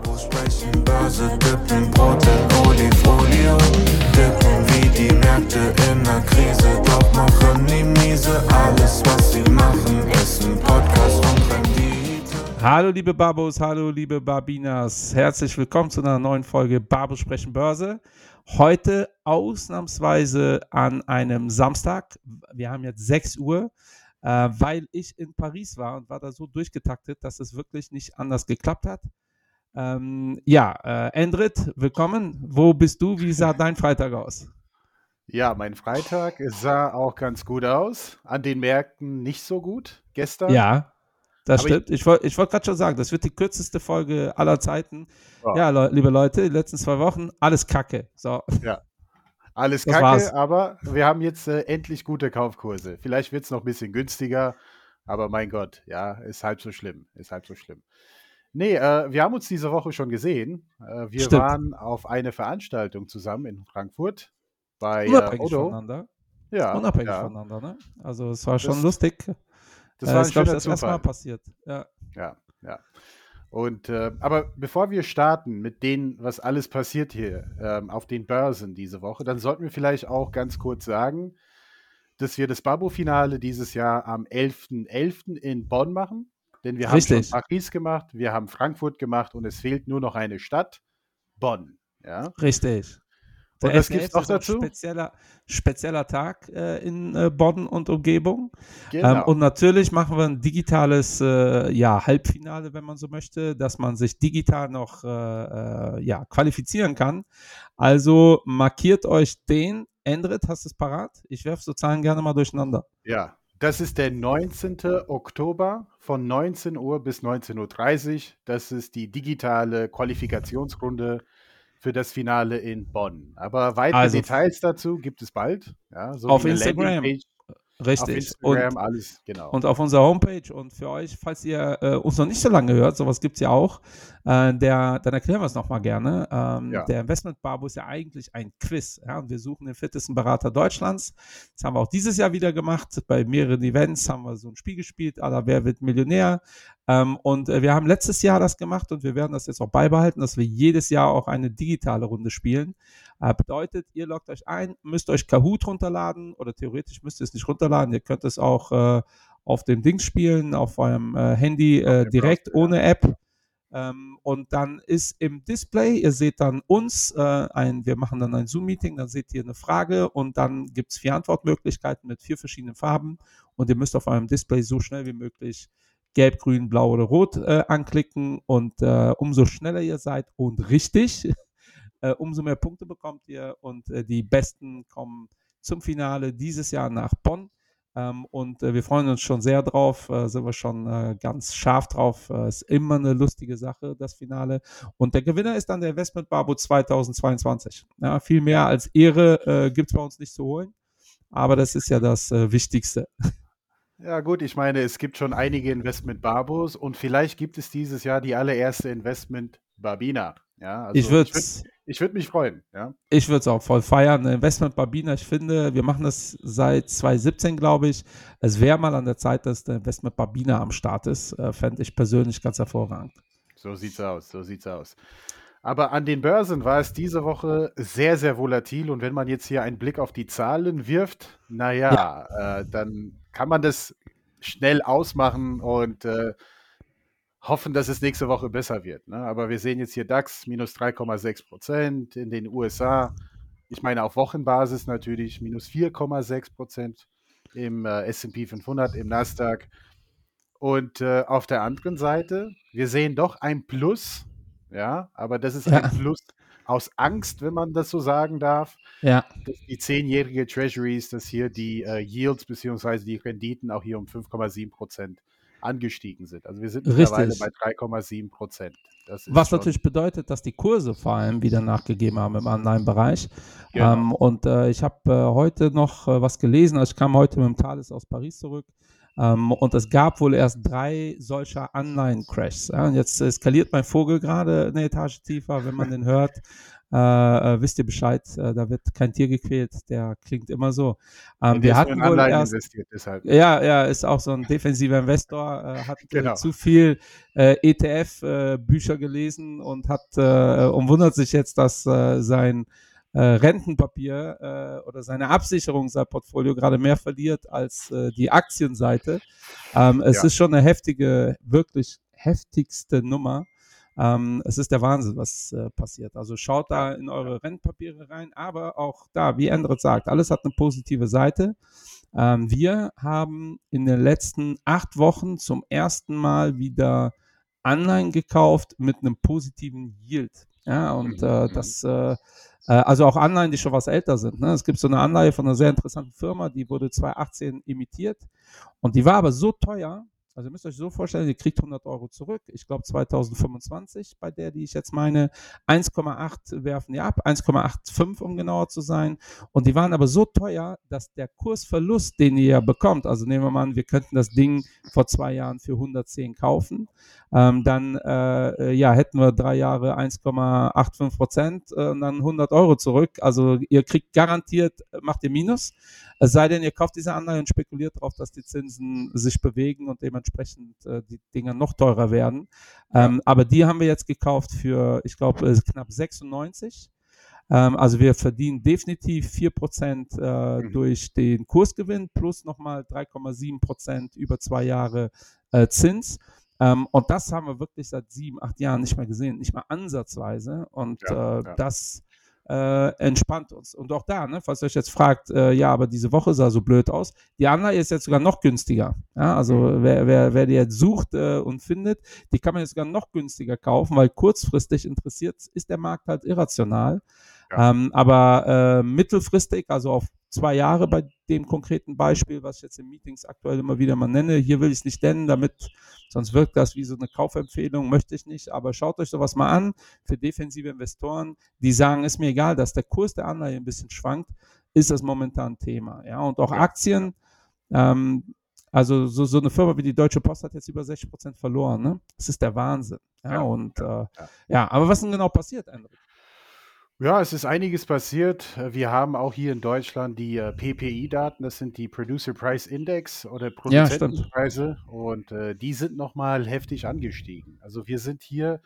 Sprechen Börse, dippen Brot in Olifolie. Dippen wie die Märkte in der Krise, doch machen die miese. Alles, was sie machen, ist ein Podcast und Rendite. Hallo liebe Babos, hallo liebe Babinas, herzlich willkommen zu einer neuen Folge Babos sprechen Börse. Heute ausnahmsweise an einem Samstag. Wir haben jetzt 6 Uhr, äh, weil ich in Paris war und war da so durchgetaktet, dass es wirklich nicht anders geklappt hat. Ähm, ja, äh, Endrit, willkommen. Wo bist du? Wie sah dein Freitag aus? Ja, mein Freitag sah auch ganz gut aus. An den Märkten nicht so gut gestern. Ja, das Aber stimmt. Ich, wollte ich wollte gerade schon sagen, das wird die kürzeste Folge aller Zeiten. Ja. Ja, Leu- liebe Leute, die letzten zwei Wochen, alles Kacke. So, Ja. Alles Das kacke, war's. aber wir haben jetzt äh, endlich gute Kaufkurse. Vielleicht wird es noch ein bisschen günstiger, aber mein Gott, ja, ist halb so schlimm. Ist halb so schlimm. Nee, äh, wir haben uns diese Woche schon gesehen. Äh, wir Stimmt. waren auf eine Veranstaltung zusammen in Frankfurt bei äh, unabhängig Odo. voneinander. Ja, unabhängig ja. voneinander, ne? Also es war schon Das- lustig. Das Äh, war ein ich glaube, das erste Mal passiert. Ja. Ja, ja. Und äh, aber bevor wir starten mit dem, was alles passiert hier ähm, auf den Börsen diese Woche, dann sollten wir vielleicht auch ganz kurz sagen, dass wir das Babo-Finale dieses Jahr am 11.11. in Bonn machen. Denn wir haben Richtig. schon Paris gemacht, wir haben Frankfurt gemacht und es fehlt nur noch eine Stadt, Bonn. Ja, Richtig. Und was gibt's 11.11. noch ist ein dazu? Spezieller, spezieller Tag äh, in äh, Bonn und Umgebung. genau. Ähm, und natürlich machen wir ein digitales äh, ja, Halbfinale, wenn man so möchte, dass man sich digital noch äh, äh, ja, qualifizieren kann. Also markiert euch den. Endrit, hast du es parat? Ich werfe so Zahlen gerne mal durcheinander. Ja, das ist der 19. Oktober von 19 Uhr bis 19.30 Uhr. Das ist die digitale Qualifikationsrunde für das Finale in Bonn. Aber weitere Also- Details dazu gibt es bald. Ja, so Auf Instagram. Landingpage, Auf Richtig. Instagram, Und alles, genau. Und auf unserer Homepage und für euch, falls ihr äh, uns noch nicht so lange hört, sowas gibt es ja auch, äh, der, dann erklären wir es nochmal gerne. Ähm, Ja. Der Investment Barbo ist ja eigentlich ein Quiz. Ja? Und wir suchen den fittesten Berater Deutschlands. Das haben wir auch dieses Jahr wieder gemacht. Bei mehreren Events haben wir so ein Spiel gespielt, aller Wer wird Millionär. Ähm, und äh, wir haben letztes Jahr das gemacht und wir werden das jetzt auch beibehalten, dass wir jedes Jahr auch eine digitale Runde spielen. Äh, bedeutet, ihr loggt euch ein, müsst euch Kahoot runterladen oder theoretisch müsst ihr es nicht runterladen. Ihr könnt es auch äh, auf dem Ding spielen, auf eurem äh, Handy äh, direkt ohne App. Ähm, und dann ist im Display, ihr seht dann uns, äh, ein, wir machen dann ein Zoom-Meeting, dann seht ihr eine Frage und dann gibt es vier Antwortmöglichkeiten mit vier verschiedenen Farben und ihr müsst auf eurem Display so schnell wie möglich gelb, grün, blau oder rot äh, anklicken und äh, umso schneller ihr seid und richtig, äh, umso mehr Punkte bekommt ihr und äh, die Besten kommen zum Finale dieses Jahr nach Bonn. Ähm, und äh, wir freuen uns schon sehr drauf, äh, sind wir schon ganz scharf drauf. Ist immer eine lustige Sache, das Finale. Und der Gewinner ist dann der Investment Barbo 2022. Ja, viel mehr als Ehre äh, gibt es bei uns nicht zu holen. Aber das ist ja das Wichtigste. Ja, gut, ich meine, es gibt schon einige Investment-Barbos und vielleicht gibt es dieses Jahr die allererste Investment-Babina. Ja, also ich würde würd- ich würd mich freuen. Ja, Ich würde es auch voll feiern. Investment Babina, ich finde, wir machen das seit 2017, glaube ich. Es wäre mal an der Zeit, dass der Investment Babina am Start ist. Äh, Fände ich persönlich ganz hervorragend. So sieht's aus, so sieht's aus. Aber an den Börsen war es diese Woche sehr, sehr volatil. Und wenn man jetzt hier einen Blick auf die Zahlen wirft, naja, äh, dann kann man das schnell ausmachen und äh, hoffen, dass es nächste Woche besser wird. Ne? Aber wir sehen jetzt hier DAX minus 3,6 Prozent in den USA. Ich meine auf Wochenbasis natürlich minus 4,6 Prozent im äh, S&P 500, im Nasdaq. Und äh, auf der anderen Seite, wir sehen doch ein Plus, ja, aber das ist Ja. ein Plus aus Angst, wenn man das so sagen darf, Ja, dass die zehnjährige Treasuries, dass hier die äh, Yields bzw. die Renditen auch hier um 5,7 Prozent angestiegen sind. Also wir sind mittlerweile Richtig. bei 3,7 Prozent. Das ist was natürlich bedeutet, dass die Kurse vor allem wieder nachgegeben haben im Anleihenbereich. Genau. Ähm, und äh, ich habe äh, heute noch äh, was gelesen, also ich kam heute mit dem Thales aus Paris zurück. Ähm, und es gab wohl erst drei solcher Online-Crashs. Ja? Jetzt eskaliert mein Vogel gerade eine Etage tiefer, wenn man den hört. Äh, äh, wisst ihr Bescheid, äh, da wird kein Tier gequält, der klingt immer so. Ähm, wir hatten wohl erst, deshalb. Ja, ja, ist auch so ein defensiver Investor, äh, hat genau. zu viel ETF-Bücher gelesen und hat und wundert sich jetzt, dass sein äh, Rentenpapier äh, oder seine Absicherung sein Portfolio gerade mehr verliert als äh, die Aktienseite. Ähm, es ja. ist schon eine heftige, wirklich heftigste Nummer. Ähm, es ist der Wahnsinn, was äh, passiert. Also schaut da in eure Rentenpapiere rein, aber auch da, wie Endret sagt, alles hat eine positive Seite. Ähm, wir haben in den letzten acht Wochen zum ersten Mal wieder Anleihen gekauft mit einem positiven Yield. Ja, und mhm, äh, mhm. das, äh, also auch Anleihen, die schon was älter sind. Ne? Es gibt so eine Anleihe von einer sehr interessanten Firma, die wurde 2018 imitiert und die war aber so teuer, also ihr müsst euch so vorstellen, ihr kriegt 100 Euro zurück. Ich glaube 2025 bei der, die ich jetzt meine, 1,8 werfen die ab, 1,85 um genauer zu sein. Und die waren aber so teuer, dass der Kursverlust, den ihr ja bekommt, also nehmen wir mal an, wir könnten das Ding vor zwei Jahren für 110 kaufen, ähm, dann äh, ja, hätten wir drei Jahre 1,85 Prozent äh, und dann 100 Euro zurück. Also ihr kriegt garantiert, macht ihr Minus. Es sei denn, ihr kauft diese Anleihe und spekuliert darauf, dass die Zinsen sich bewegen und dementsprechend äh, die Dinge noch teurer werden. Ähm, aber die haben wir jetzt gekauft für, ich glaube, äh, knapp 96. Ähm, also wir verdienen definitiv 4% äh, mhm. durch den Kursgewinn plus nochmal 3,7% über zwei Jahre äh, Zins. Ähm, und das haben wir wirklich seit sieben, acht Jahren nicht mehr gesehen, nicht mal ansatzweise. Und ja, äh, ja. das äh, entspannt uns. Und auch da, ne, falls ihr euch jetzt fragt, äh, ja, aber diese Woche sah so blöd aus, die Anleihe ist jetzt sogar noch günstiger. Ja, also mhm. wer, wer, wer die jetzt sucht äh, und findet, die kann man jetzt sogar noch günstiger kaufen, weil kurzfristig interessiert ist der Markt halt irrational. Ja. Ähm, aber äh, mittelfristig, also auf zwei Jahre bei dem konkreten Beispiel, was ich jetzt in Meetings aktuell immer wieder mal nenne. Hier will ich es nicht nennen, damit, sonst wirkt das wie so eine Kaufempfehlung, möchte ich nicht. Aber schaut euch sowas mal an für defensive Investoren, die sagen, ist mir egal, dass der Kurs der Anleihe ein bisschen schwankt, ist das momentan Thema. Ja, und auch Aktien, ähm, also so, so eine Firma wie die Deutsche Post hat jetzt über 60 Prozent verloren. Ne? Das ist der Wahnsinn. Ja, ja und äh, ja. aber was ist denn genau passiert, André? Ja, es ist einiges passiert. Wir haben auch hier in Deutschland die äh, PPI-Daten, das sind die Producer Price Index oder Produzentenpreise ja, und äh, die sind nochmal heftig angestiegen. Also wir sind hier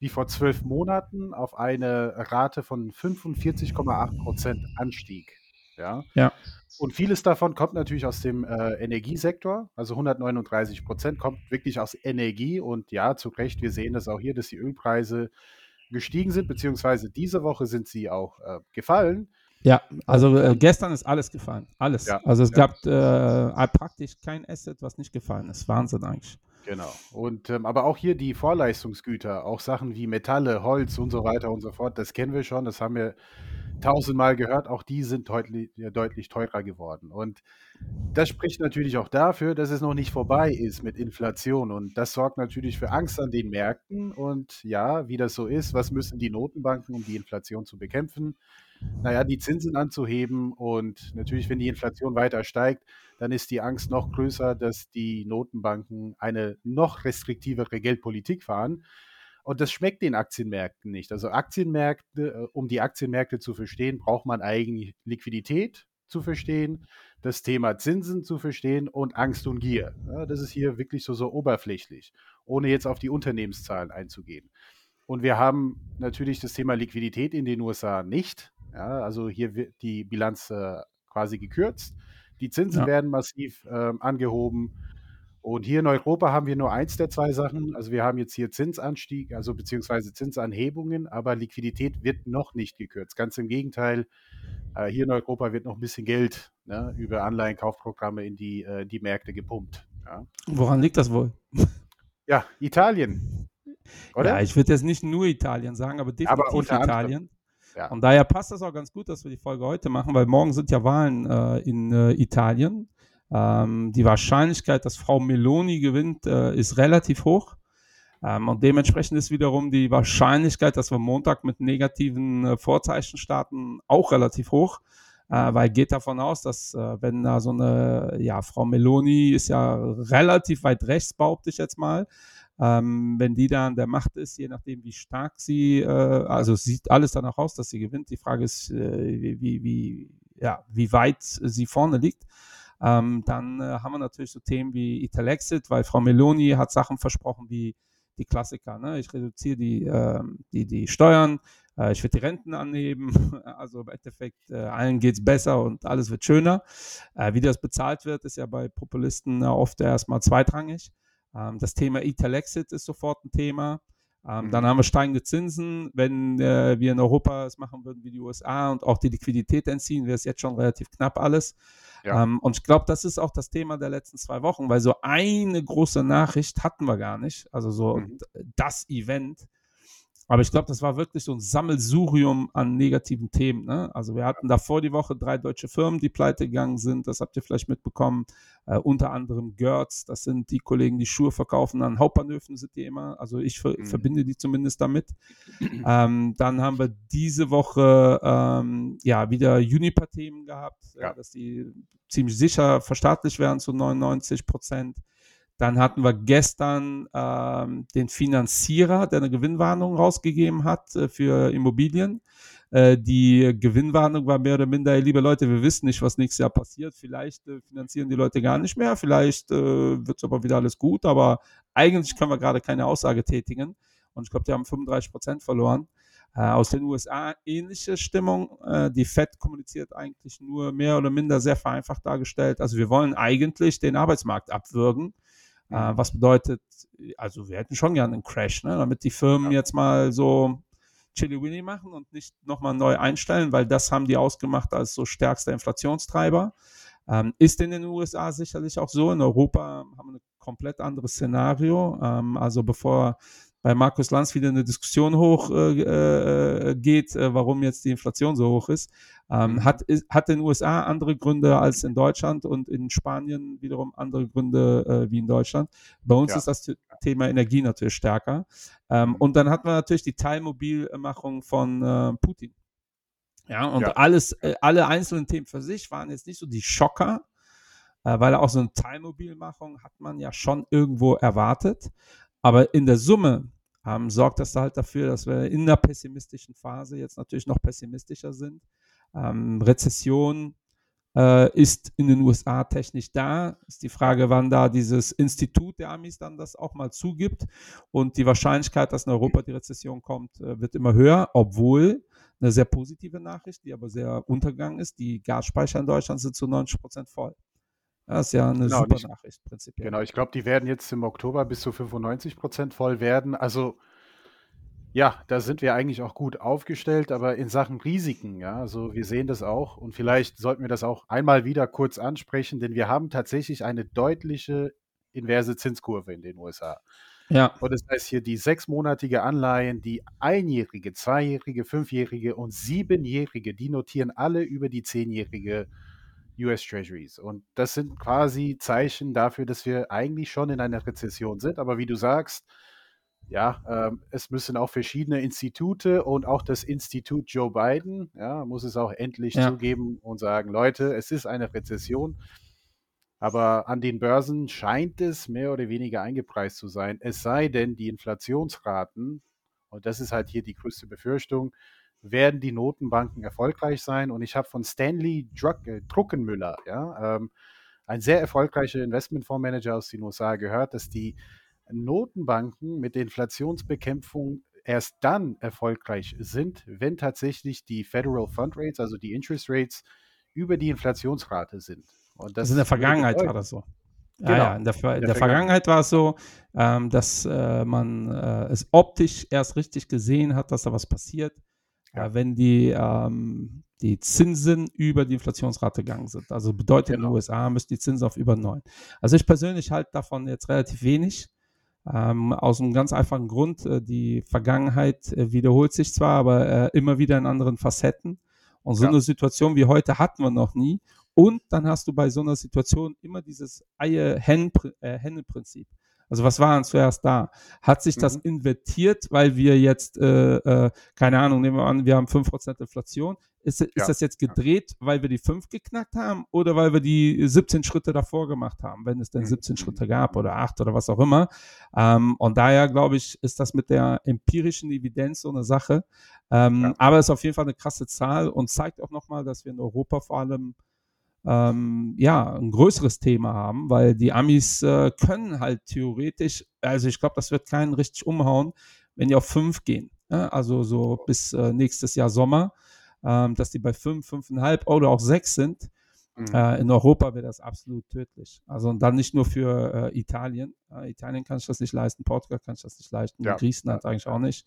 wie vor zwölf Monaten auf eine Rate von 45,8 Prozent Anstieg. Ja? ja. Und vieles davon kommt natürlich aus dem äh, Energiesektor. Also 139 Prozent kommt wirklich aus Energie. Und ja, zu Recht, wir sehen das auch hier, dass die Ölpreise gestiegen sind, beziehungsweise diese Woche sind sie auch äh, gefallen. Ja, also äh, gestern ist alles gefallen. Alles. Ja, also es ja. gab äh, praktisch kein Asset, was nicht gefallen ist. Wahnsinn eigentlich. Genau. Und ähm, aber auch hier die Vorleistungsgüter, auch Sachen wie Metalle, Holz und so weiter und so fort, das kennen wir schon, das haben wir tausendmal gehört, auch die sind deutlich, deutlich teurer geworden. Und das spricht natürlich auch dafür, dass es noch nicht vorbei ist mit Inflation. Und das sorgt natürlich für Angst an den Märkten. Und ja, wie das so ist, was müssen die Notenbanken, um die Inflation zu bekämpfen? Naja, die Zinsen anzuheben. Und natürlich, wenn die Inflation weiter steigt, dann ist die Angst noch größer, dass die Notenbanken eine noch restriktivere Geldpolitik fahren. Und das schmeckt den Aktienmärkten nicht. Also Aktienmärkte, äh, um die Aktienmärkte zu verstehen, braucht man eigentlich Liquidität zu verstehen, das Thema Zinsen zu verstehen und Angst und Gier. Ja, das ist hier wirklich so, so oberflächlich, ohne jetzt auf die Unternehmenszahlen einzugehen. Und wir haben natürlich das Thema Liquidität in den USA nicht. Ja, also hier wird die Bilanz äh, quasi gekürzt. Die Zinsen ja. werden massiv äh, angehoben. Und hier in Europa haben wir nur eins der zwei Sachen. Also wir haben jetzt hier Zinsanstieg, also beziehungsweise Zinsanhebungen, aber Liquidität wird noch nicht gekürzt. Ganz im Gegenteil, äh, hier in Europa wird noch ein bisschen Geld ne, über Anleihenkaufprogramme in die, äh, die Märkte gepumpt. Ja. Woran liegt das wohl? Ja, Italien. Oder? Ja, ich würde jetzt nicht nur Italien sagen, aber definitiv aber Italien. Ja. Und daher passt das auch ganz gut, dass wir die Folge heute machen, weil morgen sind ja Wahlen äh, in äh, Italien. Ähm, die Wahrscheinlichkeit, dass Frau Meloni gewinnt, äh, ist relativ hoch. Ähm, und dementsprechend ist wiederum die Wahrscheinlichkeit, dass wir Montag mit negativen äh, Vorzeichen starten, auch relativ hoch. äh, weil geht davon aus, dass äh, wenn da so eine, ja, Frau Meloni ist ja relativ weit rechts, behaupte ich jetzt mal, ähm, wenn die da an der Macht ist, je nachdem, wie stark sie, äh, also sieht alles danach aus, dass sie gewinnt. Die Frage ist, äh, wie, wie, ja, wie weit sie vorne liegt. Ähm, dann äh, haben wir natürlich so Themen wie Italexit, weil Frau Meloni hat Sachen versprochen wie die Klassiker. Ne? Ich reduziere die, äh, die, die Steuern, äh, ich werde die Renten anheben. Also im Endeffekt, äh, allen geht es besser und alles wird schöner. Äh, wie das bezahlt wird, ist ja bei Populisten oft erstmal zweitrangig. Ähm, das Thema Italexit ist sofort ein Thema. Ähm, mhm. Dann haben wir steigende Zinsen. Wenn äh, wir in Europa es machen würden wie die USA und auch die Liquidität entziehen, wäre es jetzt schon relativ knapp alles. Ja. Ähm, und ich glaube, das ist auch das Thema der letzten zwei Wochen, weil so eine große Nachricht hatten wir gar nicht. Also so mhm. das Event. Aber ich glaube, das war wirklich so ein Sammelsurium an negativen Themen. Ne? Also wir hatten davor die Woche drei deutsche Firmen, die pleite gegangen sind. Das habt ihr vielleicht mitbekommen. Äh, unter anderem Gertz, das sind die Kollegen, die Schuhe verkaufen an Hauptbahnhöfen, sind die immer. Also ich ver mhm. verbinde die zumindest damit. ähm, dann haben wir diese Woche ähm, ja wieder Uniper-Themen gehabt, ja. äh, dass die ziemlich sicher verstaatlicht werden zu 99 Prozent. Dann hatten wir gestern ähm, den Finanzierer, der eine Gewinnwarnung rausgegeben hat äh, für Immobilien. Äh, die Gewinnwarnung war mehr oder minder, liebe Leute, wir wissen nicht, was nächstes Jahr passiert. Vielleicht äh, finanzieren die Leute gar nicht mehr, vielleicht äh, wird es aber wieder alles gut, aber eigentlich können wir gerade keine Aussage tätigen. Und ich glaube, die haben 35 Prozent verloren. Äh, aus den USA ähnliche Stimmung. Äh, die Fed kommuniziert eigentlich nur mehr oder minder sehr vereinfacht dargestellt. Also wir wollen eigentlich den Arbeitsmarkt abwürgen. Äh, was bedeutet, also wir hätten schon gerne einen Crash, ne? damit die Firmen ja. jetzt mal so Chili Winnie machen und nicht nochmal neu einstellen, weil das haben die ausgemacht als so stärkster Inflationstreiber. Ähm, ist in den USA sicherlich auch so. In Europa haben wir ein komplett anderes Szenario. Ähm, also bevor bei Markus Lanz wieder eine Diskussion hochgeht, äh, äh, geht, äh, warum jetzt die Inflation so hoch ist. Ähm, mhm. hat, ist, hat in den USA andere Gründe als in Deutschland und in Spanien wiederum andere Gründe äh, wie in Deutschland. Bei uns ja. ist das Thema Energie natürlich stärker. Ähm, mhm. Und dann hatten wir natürlich die Teilmobilmachung von äh, Putin. Ja, und ja. alles, äh, alle einzelnen Themen für sich waren jetzt nicht so die Schocker, weil auch so eine Teilmobilmachung hat man ja schon irgendwo erwartet. Aber in der Summe ähm, sorgt das halt dafür, dass wir in einer pessimistischen Phase jetzt natürlich noch pessimistischer sind. Ähm, Rezession äh, ist in den USA technisch da. Ist die Frage, wann da dieses Institut der Amis dann das auch mal zugibt. Und die Wahrscheinlichkeit, dass in Europa die Rezession kommt, äh, wird immer höher, obwohl eine sehr positive Nachricht, die aber sehr untergegangen ist. Die Gasspeicher in Deutschland sind zu 90 Prozent voll. Das ist ja eine genau, super ich, Nachricht prinzipiell. Genau, ich glaube, die werden jetzt im Oktober bis zu 95 Prozent voll werden. Also ja, da sind wir eigentlich auch gut aufgestellt, aber in Sachen Risiken, ja, also wir sehen das auch und vielleicht sollten wir das auch einmal wieder kurz ansprechen, denn wir haben tatsächlich eine deutliche inverse Zinskurve in den USA. Ja. Und das heißt hier die sechsmonatige Anleihen, die einjährige, zweijährige, fünfjährige und siebenjährige, die notieren alle über die zehnjährige US Treasuries. Und das sind quasi Zeichen dafür, dass wir eigentlich schon in einer Rezession sind. Aber wie du sagst, ja, ähm, es müssen auch verschiedene Institute und auch das Institut Joe Biden, ja, muss es auch endlich ja. zugeben und sagen, Leute, es ist eine Rezession. Aber an den Börsen scheint es mehr oder weniger eingepreist zu sein. Es sei denn, die Inflationsraten, und das ist halt hier die größte Befürchtung, werden die Notenbanken erfolgreich sein. Und ich habe von Stanley Druck, äh, Druckenmüller, ja, ähm, ein sehr erfolgreicher Investmentfondsmanager aus den USA, gehört, dass die Notenbanken mit der Inflationsbekämpfung erst dann erfolgreich sind, wenn tatsächlich die Federal Fund Rates, also die Interest Rates, über die Inflationsrate sind. Und das also in der Vergangenheit war das so. Ja, genau. ja, in der, in der, in der Vergangenheit war es so, ähm, dass äh, man äh, es optisch erst richtig gesehen hat, dass da was passiert, ja. wenn die, ähm, die Zinsen über die Inflationsrate gegangen sind. Also bedeutet genau. in den. USA müssen die Zinsen auf über 9. Also ich persönlich halte davon jetzt relativ wenig. Ähm, aus einem ganz einfachen Grund, äh, die Vergangenheit äh, wiederholt sich zwar, aber äh, immer wieder in anderen Facetten. Und so ja. eine Situation wie heute hatten wir noch nie. Und dann hast du bei so einer Situation immer dieses Eier-Henne-Prinzip. Also was war denn zuerst da? Hat sich das mhm. invertiert, weil wir jetzt, äh, äh, keine Ahnung, nehmen wir an, wir haben 5% Inflation. Ist, ist Ja. das jetzt gedreht, weil wir die 5 geknackt haben oder weil wir die 17 Schritte davor gemacht haben, wenn es denn Mhm. 17 Schritte gab oder 8 oder was auch immer. Ähm, und daher, glaube ich, ist das mit der empirischen Evidenz so eine Sache. Ähm, Ja. Aber es ist auf jeden Fall eine krasse Zahl und zeigt auch nochmal, dass wir in Europa vor allem ähm, ja, ein größeres Thema haben, weil die Amis äh, können halt theoretisch, also ich glaube, das wird keinen richtig umhauen, wenn die auf fünf gehen. Ja? Also so bis äh, nächstes Jahr Sommer, ähm, dass die bei fünf, fünfeinhalb oder auch sechs sind. Mhm. Äh, in Europa wäre das absolut tödlich. Also und dann nicht nur für äh, Italien. Italien kann sich das nicht leisten, Portugal kann sich das nicht leisten, Ja. Griechenland eigentlich auch nicht.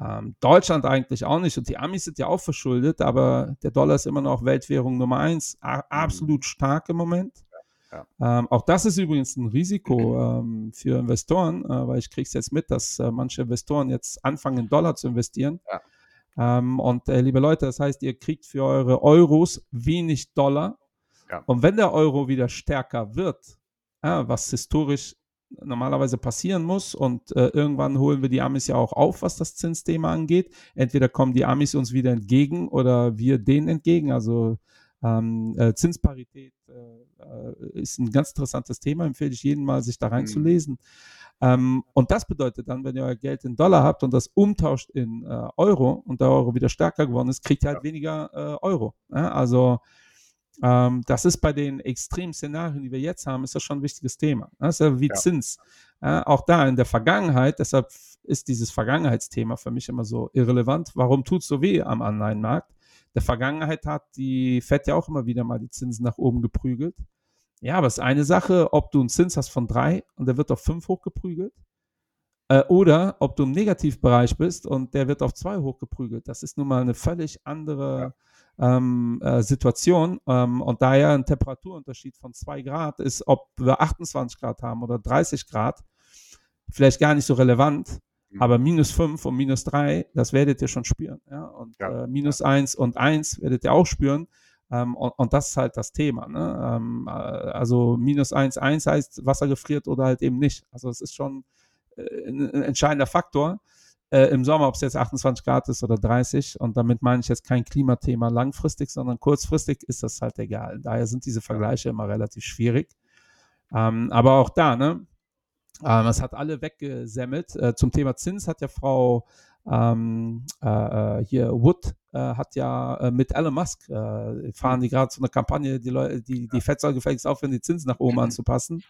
Ähm, Deutschland eigentlich auch nicht. Und die Amis sind ja auch verschuldet, aber der Dollar ist immer noch Weltwährung Nummer eins. A absolut stark im Moment. Ja. Ähm, auch das ist übrigens ein Risiko ähm, für Investoren, äh, weil ich kriege es jetzt mit, dass äh, manche Investoren jetzt anfangen, in Dollar zu investieren. Ja. Ähm, und äh, liebe Leute, das heißt, ihr kriegt für eure Euros wenig Dollar. Ja. Und wenn der Euro wieder stärker wird, ja, was historisch normalerweise passieren muss und äh, irgendwann holen wir die Amis ja auch auf, was das Zinsthema angeht. Entweder kommen die Amis uns wieder entgegen oder wir denen entgegen. Also ähm, äh, Zinsparität äh, äh, ist ein ganz interessantes Thema, empfehle ich jedem mal, sich da reinzulesen. Ähm, und das bedeutet dann, wenn ihr euer Geld in Dollar habt und das umtauscht in äh, Euro und der Euro wieder stärker geworden ist, kriegt ihr halt weniger äh, Euro. Ja? Also ähm, das ist bei den extremen Szenarien, die wir jetzt haben, ist das schon ein wichtiges Thema. Das ist ja wie Ja. Zins. Ja, auch da in der Vergangenheit, deshalb ist dieses Vergangenheitsthema für mich immer so irrelevant. Warum tut es so weh am Anleihenmarkt? Der Vergangenheit hat die FED ja auch immer wieder mal die Zinsen nach oben geprügelt. Ja, aber es ist eine Sache, ob du einen Zins hast von drei und der wird auf fünf hochgeprügelt. Äh, oder ob du im Negativbereich bist und der wird auf zwei hochgeprügelt. Das ist nun mal eine völlig andere ähm, äh, Situation. Ähm, und daher ein Temperaturunterschied von zwei Grad ist, ob wir 28 Grad haben oder 30 Grad, vielleicht gar nicht so relevant. Mhm. Aber minus 5 und minus 3, das werdet ihr schon spüren. Ja? Und Ja, äh, minus 1 und 1 werdet ihr auch spüren. Ähm, und, und das ist halt das Thema. Ne? Ähm, äh, also minus 1, 1 heißt, Wasser gefriert oder halt eben nicht. Also es ist schon äh, ein, ein entscheidender Faktor. Äh, Im Sommer, ob es jetzt 28 Grad ist oder 30. Und damit meine ich jetzt kein Klimathema langfristig, sondern kurzfristig ist das halt egal. Daher sind diese Vergleiche immer relativ schwierig. Ähm, aber auch da, ne? Ähm, es hat alle weggesemmelt. Äh, zum Thema Zins hat ja Frau ähm, äh, äh, hier Wood äh, hat ja äh, mit Elon Musk äh, fahren die gerade so eine Kampagne, die Leute, die, die Fed soll gefälligst aufhören, die Zinsen nach oben anzupassen.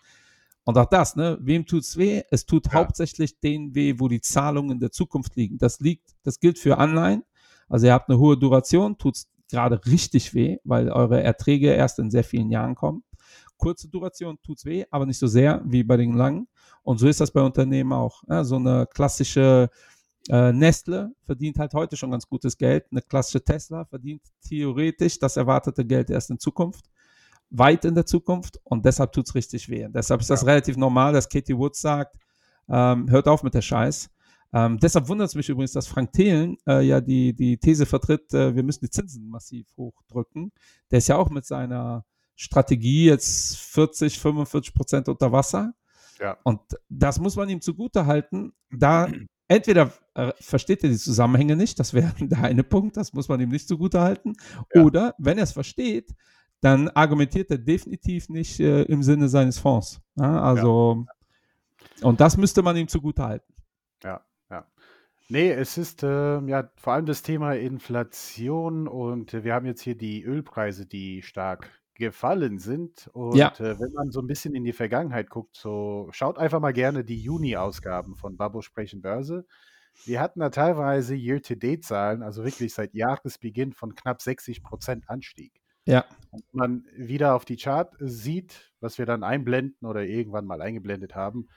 Und auch das, ne? Wem tut's weh? Es tut Ja. hauptsächlich denen weh, wo die Zahlungen in der Zukunft liegen. Das liegt, das gilt für Anleihen. Also ihr habt eine hohe Duration, tut's gerade richtig weh, weil eure Erträge erst in sehr vielen Jahren kommen. Kurze Duration tut's weh, aber nicht so sehr wie bei den langen. Und so ist das bei Unternehmen auch. Ja, so eine klassische äh, Nestle verdient halt heute schon ganz gutes Geld. Eine klassische Tesla verdient theoretisch das erwartete Geld erst in Zukunft, weit in der Zukunft. Und deshalb tut's richtig weh. Und deshalb ist das Ja. relativ normal, dass Katie Woods sagt, ähm, hört auf mit der Scheiß. Ähm, deshalb wundert es mich übrigens, dass Frank Thelen äh, ja die, die These vertritt, äh, wir müssen die Zinsen massiv hochdrücken. Der ist ja auch mit seiner Strategie jetzt 40, 45 Prozent unter Wasser. Ja. Und das muss man ihm zugute halten. Da entweder äh, versteht er die Zusammenhänge nicht, das wäre der eine Punkt, das muss man ihm nicht zugute halten. Ja. Oder wenn er es versteht, dann argumentiert er definitiv nicht äh, im Sinne seines Fonds. Ja, also, und das müsste man ihm zugute halten. Ja, ja. Nee, es ist äh, ja vor allem das Thema Inflation und äh, wir haben jetzt hier die Ölpreise, die stark gefallen sind. Und Ja. äh, wenn man so ein bisschen in die Vergangenheit guckt, so schaut einfach mal gerne die Juni-Ausgaben von Babbo Sprechen Börse. Wir hatten da teilweise Year-to-Date-Zahlen, also wirklich seit Jahresbeginn von knapp 60 Prozent Anstieg. Ja. Und man wieder auf die Chart sieht, was wir dann einblenden oder irgendwann mal eingeblendet haben,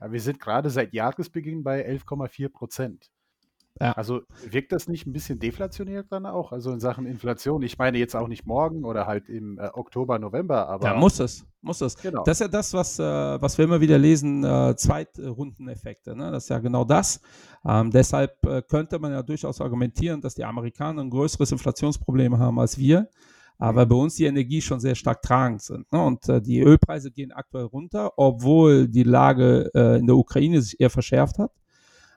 ja, wir sind gerade seit Jahresbeginn bei 11,4 Prozent. Ja. Also wirkt das nicht ein bisschen deflationär dann auch? Also in Sachen Inflation. Ich meine jetzt auch nicht morgen oder halt im äh, Oktober, November, aber Ja, muss es, muss es. Genau. Das ist ja das, was, äh, was wir immer wieder lesen, äh, Zweitrundeneffekte. Ne? Das ist ja genau das. Ähm, deshalb äh, könnte man ja durchaus argumentieren, dass die Amerikaner ein größeres Inflationsproblem haben als wir, aber bei uns die Energie schon sehr stark tragend sind. Ne? Und äh, die Ölpreise gehen aktuell runter, obwohl die Lage äh, in der Ukraine sich eher verschärft hat.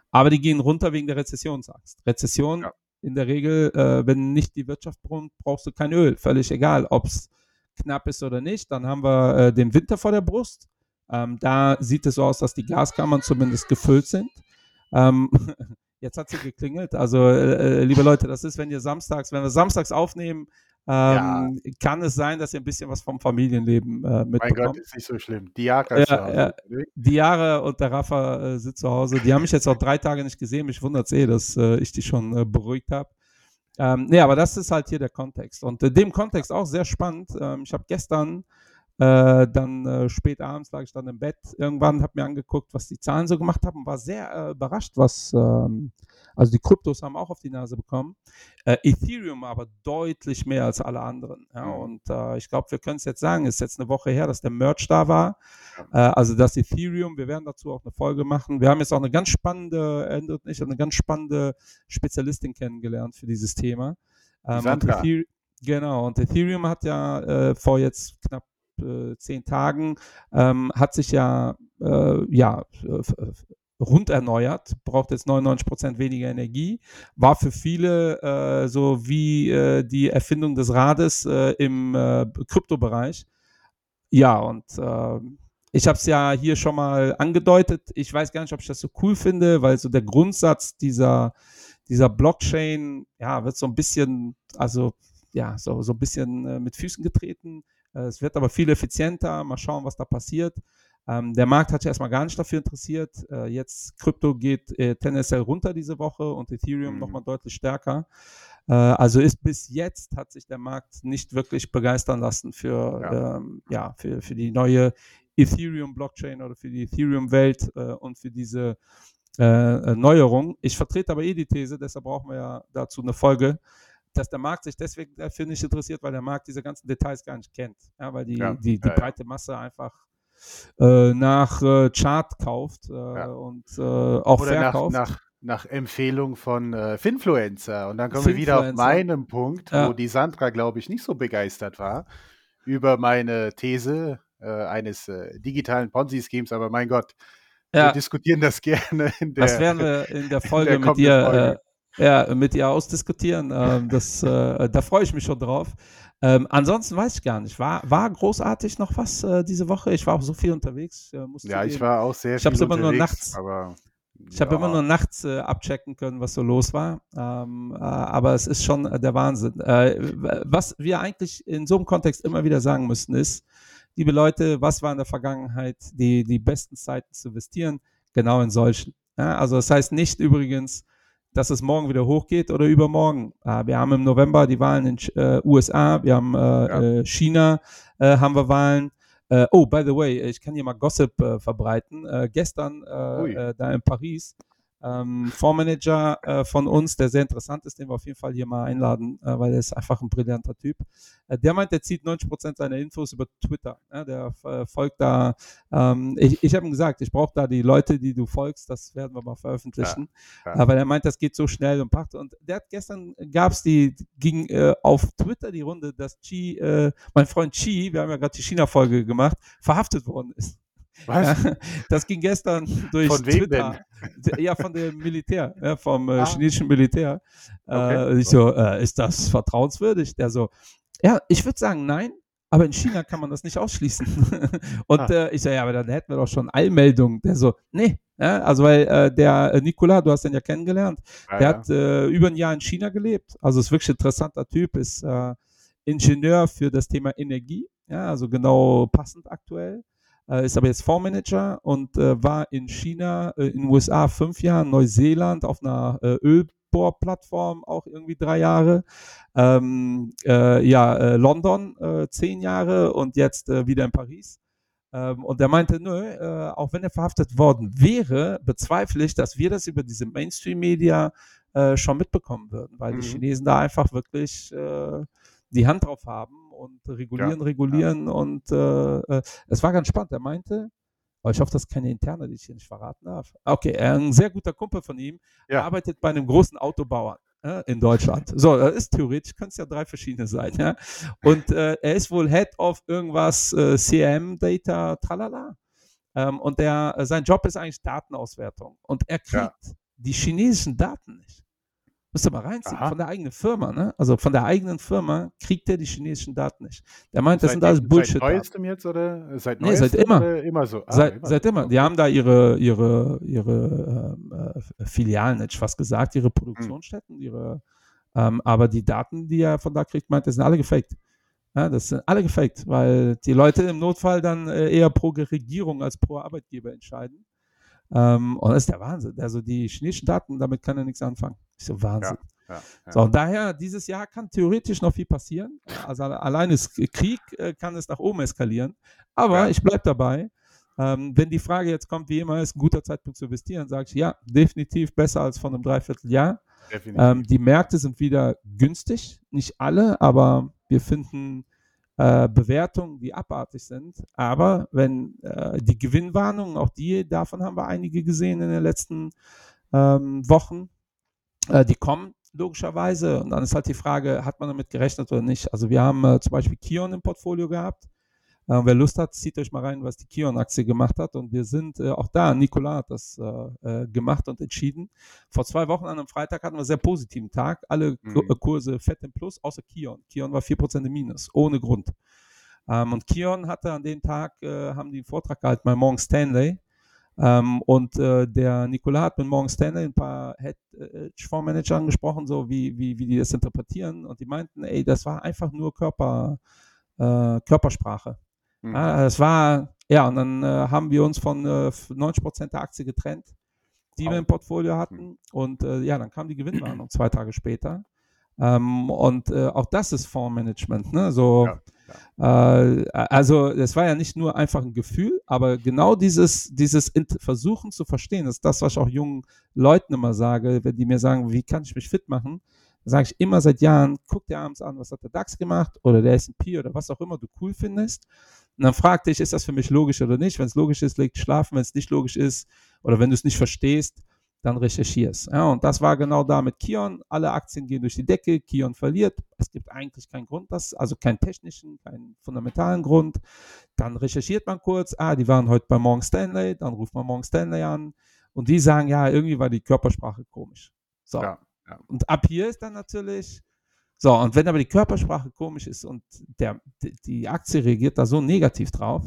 Aber die gehen runter wegen der Rezessionsangst. Rezession Ja. in der Regel, äh, wenn nicht die Wirtschaft brummt, brauchst du kein Öl. Völlig egal, ob es knapp ist oder nicht. Dann haben wir äh, den Winter vor der Brust. Ähm, da sieht es so aus, dass die Gaskammern zumindest gefüllt sind. Ähm, jetzt hat sie geklingelt. Also, äh, äh, liebe Leute, das ist, wenn ihr samstags, wenn wir samstags aufnehmen, ja. kann es sein, dass ihr ein bisschen was vom Familienleben äh, mitbekommt. Mein Gott, ist nicht so schlimm. Diara ist ja. Ja, Diara und der Rafa äh, sind zu Hause. Die haben mich jetzt auch drei Tage nicht gesehen. Mich wundert es eh, dass äh, ich die schon äh, beruhigt habe. Ähm, nee, aber das ist halt hier der Kontext. Und in dem Kontext auch sehr spannend. Ähm, ich habe gestern äh, dann äh, spät abends lag ich dann im Bett irgendwann, habe mir angeguckt, was die Zahlen so gemacht haben, war sehr äh, überrascht, was, ähm, also die Kryptos haben auch auf die Nase bekommen. Äh, Ethereum aber deutlich mehr als alle anderen. Ja, mhm. und äh, ich glaube, wir können es jetzt sagen, es ist jetzt eine Woche her, dass der Merch da war. Äh, also das Ethereum, wir werden dazu auch eine Folge machen. Wir haben jetzt auch eine ganz spannende, ändert nicht, eine ganz spannende Spezialistin kennengelernt für dieses Thema. Ähm, und genau, und Ethereum hat ja vor jetzt knapp äh, zehn Tagen, ähm, hat sich ja, äh, ja rund erneuert, braucht jetzt 99 Prozent weniger Energie, war für viele äh, so wie äh, die Erfindung des Rades äh, im äh, Kryptobereich. Ja, und äh, ich habe es ja hier schon mal angedeutet. Ich weiß gar nicht, ob ich das so cool finde, weil so der Grundsatz dieser, dieser Blockchain, ja, wird so ein bisschen, also ja, so, so ein bisschen äh, mit Füßen getreten. Es wird aber viel effizienter. Mal schauen, was da passiert. Ähm, der Markt hat sich erstmal gar nicht dafür interessiert. Äh, jetzt Krypto geht äh, tendenziell runter diese Woche und Ethereum mhm. nochmal deutlich stärker. Äh, also ist bis jetzt hat sich der Markt nicht wirklich begeistern lassen für, ja. Ähm, ja für, für die neue Ethereum-Blockchain oder für die Ethereum-Welt äh, und für diese äh, Neuerung. Ich vertrete aber eh die These, deshalb brauchen wir ja dazu eine Folge, dass der Markt sich deswegen dafür nicht interessiert, weil der Markt diese ganzen Details gar nicht kennt. Ja, weil die, ja, die, die ja, breite Masse einfach äh, nach äh, Chart kauft äh, und äh, auch Oder verkauft. Nach, nach, nach Empfehlung von äh, Finfluencer. Und dann kommen wir wieder auf meinen Punkt, wo die Sandra, glaube ich, nicht so begeistert war über meine These äh, eines digitalen Ponzi-Schemes. Aber mein Gott, wir diskutieren das gerne in der Das werden wir in der Folge in der mit dir Folge ja, mit ihr ausdiskutieren. Ähm, das, da freue ich mich schon drauf. Ähm, ansonsten weiß ich gar nicht. War, war großartig noch was äh, diese Woche? Ich war auch so viel unterwegs. Äh, ja, ich war auch sehr ich viel immer nur nachts. Aber, ich ja. habe immer nur nachts äh, abchecken können, was so los war. Ähm, äh, aber es ist schon der Wahnsinn. Äh, was wir eigentlich in so einem Kontext immer wieder sagen müssen, ist, liebe Leute, was war in der Vergangenheit die, die besten Zeiten zu investieren? Genau in solchen. Ja, also das heißt nicht übrigens, dass es morgen wieder hochgeht oder übermorgen. Äh, wir haben im November die Wahlen in äh, USA, wir haben äh, ja. Äh, China, äh, haben wir Wahlen. Äh, oh, by the way, ich kann hier mal Gossip verbreiten. gestern da in Paris ähm, Fondsmanager äh, von uns, der sehr interessant ist, den wir auf jeden Fall hier mal einladen, äh, weil er ist einfach ein brillanter Typ. Äh, der meint, der zieht 90 Prozent seiner Infos über Twitter. Ja, der äh, folgt da. Ähm, ich ich habe ihm gesagt, ich brauche da die Leute, die du folgst, das werden wir mal veröffentlichen. Ja, ja. Aber er meint, das geht so schnell und packt. Und der hat gestern gab es die, ging äh, auf Twitter die Runde, dass Chi, äh, mein Freund Chi, wir haben ja gerade die China-Folge gemacht, verhaftet worden ist. Was? Ja, das ging gestern durch von wem Twitter. Denn? Ja, von dem Militär, ja, vom äh, ah. chinesischen Militär. Okay. Äh, ich so, äh, ist das vertrauenswürdig? Der so, ja, ich würde sagen, nein, aber in China kann man das nicht ausschließen. Und ah. äh, ich so, ja, aber dann hätten wir doch schon Allmeldungen. Der so, nee, ja, also weil äh, der äh, Nicolas, du hast den ja kennengelernt, ja, der ja. hat äh, über ein Jahr in China gelebt. Also ist wirklich ein interessanter Typ, ist äh, Ingenieur für das Thema Energie, ja, also genau passend aktuell äh, ist aber jetzt Fondsmanager und äh, war in China, äh, in den USA fünf Jahre, Neuseeland auf einer äh, Ölbohrplattform auch irgendwie drei Jahre, ähm, äh, ja, äh, London äh, zehn Jahre und jetzt äh, wieder in Paris. Ähm, und er meinte, nö, äh, auch wenn er verhaftet worden wäre, bezweifle ich, dass wir das über diese Mainstream-Media äh, schon mitbekommen würden, weil mhm. die Chinesen da einfach wirklich äh, die Hand drauf haben und regulieren, ja, regulieren. Ja. Und äh, äh, es war ganz spannend. Er meinte, aber ich hoffe, das ist keine interne, die ich hier nicht verraten darf. Okay, ein sehr guter Kumpel von ihm ja. arbeitet bei einem großen Autobauer äh, in Deutschland. So, das ist theoretisch, können es ja drei verschiedene sein. Ja? Und äh, er ist wohl Head of irgendwas äh, CRM-Data, tralala. Ähm, und der, äh, sein Job ist eigentlich Datenauswertung. Und er kriegt ja. die chinesischen Daten nicht. Müsst ihr mal reinziehen. Aha. Von der eigenen Firma, ne? Also von der eigenen Firma kriegt er die chinesischen Daten nicht. Der meint, das Seit, sind alles seit Bullshit. neuestem jetzt oder seit Nee, seit immer. Immer so. Ah, Seit, seit immer. Die haben da ihre, ihre, ihre ähm, äh, Filialen, hätte ich fast gesagt, ihre Produktionsstätten, ihre, ähm, aber die Daten, die er von da kriegt, meint, das sind alle gefaked. Ja, das sind alle gefaked, weil die Leute im Notfall dann äh, eher pro Regierung als pro Arbeitgeber entscheiden. Ähm, und das ist der Wahnsinn. Also die chinesischen Daten, damit kann er nichts anfangen. Ist so Wahnsinn. Ja, ja. So, und daher, dieses Jahr kann theoretisch noch viel passieren. Also alle- allein ist Krieg, äh, kann es nach oben eskalieren. Aber Ja. ich bleibe dabei. Ähm, wenn die Frage jetzt kommt, wie immer, ist ein guter Zeitpunkt zu investieren, sage ich ja, definitiv besser als vor einem Dreivierteljahr. Ähm, die Märkte sind wieder günstig, nicht alle, aber wir finden äh, Bewertungen, die abartig sind. Aber wenn äh, die Gewinnwarnungen, auch die, davon haben wir einige gesehen in den letzten ähm, Wochen, äh, die kommen logischerweise. Und dann ist halt die Frage, hat man damit gerechnet oder nicht? Also wir haben äh, zum Beispiel Kion im Portfolio gehabt. Äh, wer Lust hat, zieht euch mal rein, was die Kion-Aktie gemacht hat. Und wir sind äh, auch da, Nicolas hat das äh, äh, gemacht und entschieden. Vor zwei Wochen an einem Freitag hatten wir einen sehr positiven Tag. Alle Mhm. äh, Kurse fett im Plus, außer Kion. Kion war 4% im Minus, ohne Grund. Ähm, und Kion hatte an dem Tag, haben die einen Vortrag gehalten bei Morgan Stanley. Ähm, und äh, der Nicolas hat mit Morgan Stanley ein paar Hedgefondsmanager angesprochen, so wie, wie, wie die das interpretieren. Und die meinten, ey, das war einfach nur Körper, äh, Körpersprache. Mhm. Ja, das war, ja, und dann äh, haben wir uns von äh, 90% der Aktie getrennt, die wir Au. im Portfolio hatten. Und äh, ja, dann kam die Gewinnwarnung zwei Tage später. Ähm, und äh, auch das ist Fondsmanagement, ne? So, Ja, äh, also es war ja nicht nur einfach ein Gefühl, aber genau dieses, dieses Versuchen zu verstehen, das ist das, was ich auch jungen Leuten immer sage, wenn die mir sagen, wie kann ich mich fit machen, dann sage ich immer seit Jahren, guck dir abends an, was hat der DAX gemacht oder der S&P oder was auch immer du cool findest. Und dann frag dich, ist das für mich logisch oder nicht? Wenn es logisch ist, leg dich schlafen. Wenn es nicht logisch ist oder wenn du es nicht verstehst, dann recherchierst. Ja, und das war genau da mit Kion. Alle Aktien gehen durch die Decke, Kion verliert. Es gibt eigentlich keinen Grund, das, also keinen technischen, keinen fundamentalen Grund. Dann recherchiert man kurz, ah, die waren heute bei Morgan Stanley, dann ruft man Morgan Stanley an und die sagen, ja, irgendwie war die Körpersprache komisch. So. Ja, ja. Und ab hier ist dann natürlich, so, und wenn aber die Körpersprache komisch ist und der, die, die Aktie reagiert da so negativ drauf,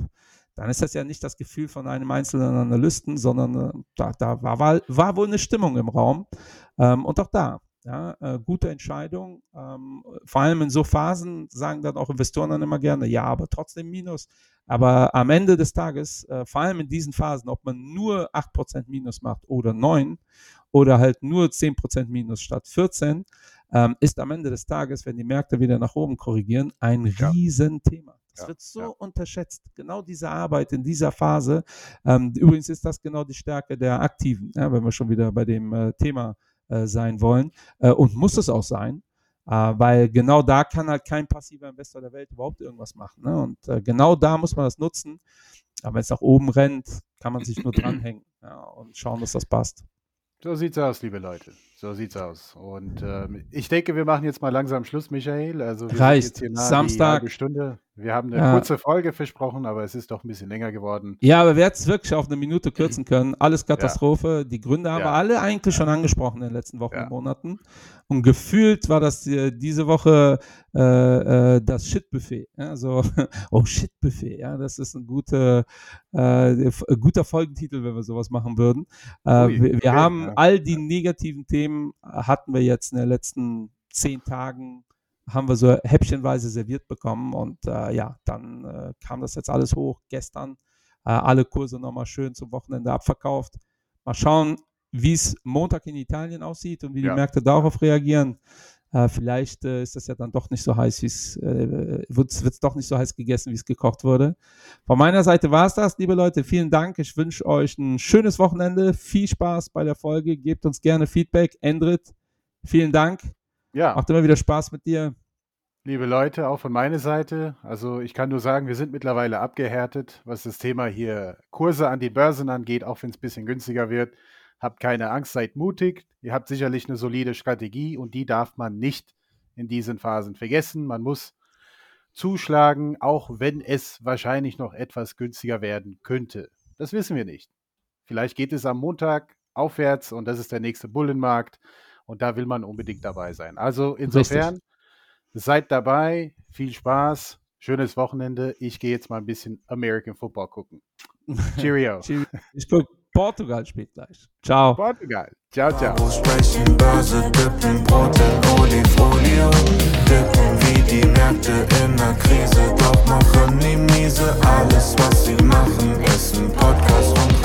dann ist das ja nicht das Gefühl von einem einzelnen Analysten, sondern äh, da, da war, war, war wohl eine Stimmung im Raum. Ähm, und auch da, ja, äh, gute Entscheidung. Ähm, vor allem in so Phasen sagen dann auch Investoren dann immer gerne, ja, aber trotzdem Minus. Aber am Ende des Tages, äh, vor allem in diesen Phasen, ob man nur 8% Minus macht oder 9 oder halt nur 10% Minus statt 14, ähm, ist am Ende des Tages, wenn die Märkte wieder nach oben korrigieren, ein Ja. Riesenthema. Das Ja, wird so ja. unterschätzt. Genau diese Arbeit in dieser Phase. Ähm, übrigens ist das genau die Stärke der Aktiven, ja, wenn wir schon wieder bei dem äh, Thema äh, sein wollen. Äh, und muss es auch sein. Äh, weil genau da kann halt kein passiver Investor der Welt überhaupt irgendwas machen. Ne? Und äh, genau da muss man das nutzen. Aber wenn es nach oben rennt, kann man sich nur dranhängen und schauen, dass das passt. So sieht's aus, liebe Leute. So sieht's aus. Und ähm, ich denke, wir machen jetzt mal langsam Schluss, Michael. Also wir sind Reicht. jetzt hier Samstag. Stunde. Wir haben eine Ja. kurze Folge versprochen, aber es ist doch ein bisschen länger geworden. Ja, aber wer hätte es wirklich auf eine Minute kürzen können? Alles Katastrophe. Die Gründe haben Ja. wir alle eigentlich schon angesprochen in den letzten Wochen Ja. und Monaten. Und gefühlt war das äh, diese Woche äh, äh, das Shit-Buffet. Ja, so, oh, Shit-Buffet. Ja, das ist ein guter, äh, ein guter Folgentitel, wenn wir sowas machen würden. Äh, Ui, wir wir okay, haben ja. all die negativen Themen, äh, hatten wir jetzt in den letzten zehn Tagen haben wir so häppchenweise serviert bekommen und äh, ja, dann äh, kam das jetzt alles hoch gestern. Äh, alle Kurse nochmal schön zum Wochenende abverkauft. Mal schauen, wie es Montag in Italien aussieht und wie die Ja. Märkte darauf reagieren. Äh, vielleicht äh, ist das ja dann doch nicht so heiß, wie es äh, wird es doch nicht so heiß gegessen, wie es gekocht wurde. Von meiner Seite war es das, liebe Leute. Vielen Dank. Ich wünsche euch ein schönes Wochenende. Viel Spaß bei der Folge. Gebt uns gerne Feedback. Endrit, vielen Dank. Ja, Macht immer wieder Spaß mit dir. liebe Leute, auch von meiner Seite. Also ich kann nur sagen, wir sind mittlerweile abgehärtet, was das Thema hier Kurse an die Börsen angeht, auch wenn es ein bisschen günstiger wird. Habt keine Angst, seid mutig. Ihr habt sicherlich eine solide Strategie und die darf man nicht in diesen Phasen vergessen. Man muss zuschlagen, auch wenn es wahrscheinlich noch etwas günstiger werden könnte. Das wissen wir nicht. Vielleicht geht es am Montag aufwärts und das ist der nächste Bullenmarkt. Und da will man unbedingt dabei sein. Also insofern, Richtig. seid dabei, viel Spaß, schönes Wochenende. Ich gehe jetzt mal ein bisschen American Football gucken. Cheerio. ich gucke Portugal spielt gleich. Ciao. Portugal. Ciao, ciao. Sprechen, Börse, dippen, Brot in Olifolio. Dippen wie die Märkte in der Krise. Doch machen die miese. Alles, was sie machen, ist ein Podcast und